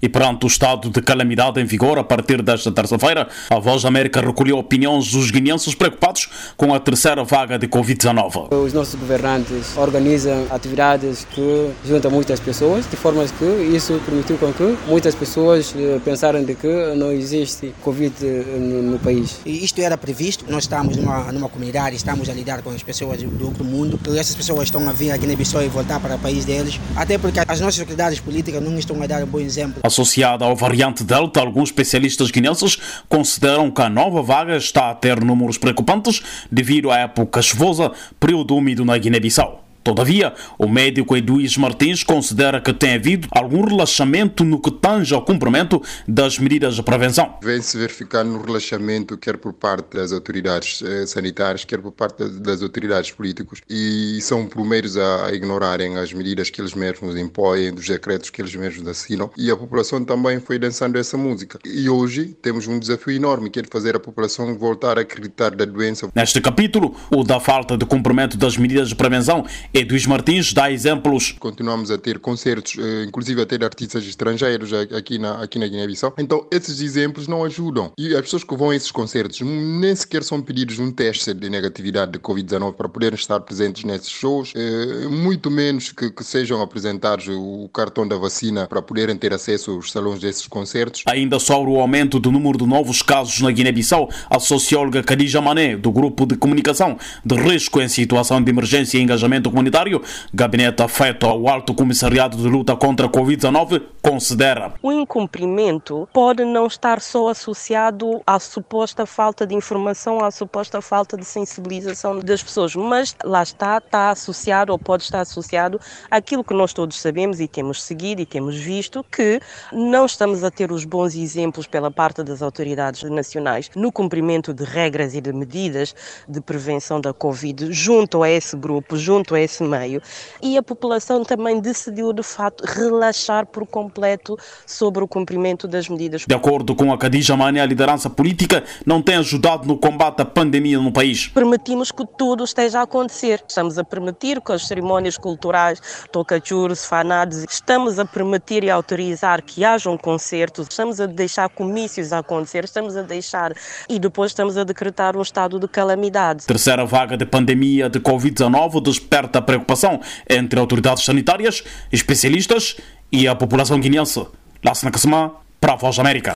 E perante o estado de calamidade em vigor a partir desta terça-feira, a Voz da América recolheu opiniões dos guineenses preocupados com a terceira vaga de Covid-19. Os nossos governantes organizam atividades que juntam muitas pessoas, de forma que isso permitiu com que muitas pessoas eh, pensaram de que não existe Covid eh, no, no país. E isto era previsto, nós estamos numa, numa comunidade, estamos a lidar com as pessoas do outro mundo, e essas pessoas estão a vir aqui na Bissau e voltar para o país deles, até porque as nossas autoridades políticas não estão a dar um bom exemplo. Associada ao variante Delta, alguns especialistas guineenses consideram que a nova vaga está a ter números preocupantes devido à época chuvosa, período úmido na Guiné-Bissau. Todavia, o médico Eduís Martins considera que tem havido algum relaxamento no que tange ao cumprimento das medidas de prevenção. Vem-se verificar no relaxamento, quer por parte das autoridades eh, sanitárias, quer por parte das autoridades políticas, e são primeiros a ignorarem as medidas que eles mesmos impõem, dos decretos que eles mesmos assinam, e a população também foi dançando essa música. E hoje temos um desafio enorme, que é de fazer a população voltar a acreditar da doença. Neste capítulo, o da falta de cumprimento das medidas de prevenção Eduís Martins dá exemplos. Continuamos a ter concertos, eh, inclusive a ter artistas estrangeiros aqui na, aqui na Guiné-Bissau. Então, esses exemplos não ajudam. E as pessoas que vão a esses concertos nem sequer são pedidos um teste de negatividade de Covid-19 para poderem estar presentes nesses shows, eh, muito menos que, que sejam apresentados o cartão da vacina para poderem ter acesso aos salões desses concertos. Ainda sobre o aumento do número de novos casos na Guiné-Bissau, a socióloga Khadija Mané, do Grupo de Comunicação de Risco em Situação de Emergência e Engajamento Comunitário, Comunitário, gabinete afeto ao Alto Comissariado de Luta contra a Covid-19, considera. O incumprimento pode não estar só associado à suposta falta de informação, à suposta falta de sensibilização das pessoas, mas lá está, está associado ou pode estar associado àquilo que nós todos sabemos e temos seguido e temos visto que não estamos a ter os bons exemplos pela parte das autoridades nacionais no cumprimento de regras e de medidas de prevenção da Covid junto a esse grupo, junto a esse nesse meio e a população também decidiu de facto relaxar por completo sobre o cumprimento das medidas. De acordo com a Khadija Mane, a liderança política não tem ajudado no combate à pandemia no país. Permitimos que tudo esteja a acontecer. Estamos a permitir que as cerimónias culturais, tocachuros, fanados, estamos a permitir e autorizar que hajam concertos, estamos a deixar comícios a acontecer, estamos a deixar e depois estamos a decretar um estado de calamidade. Terceira vaga de pandemia de Covid-19 desperta preocupação entre autoridades sanitárias, especialistas e a população guineense. Lassana Kassama, para a Voz da América.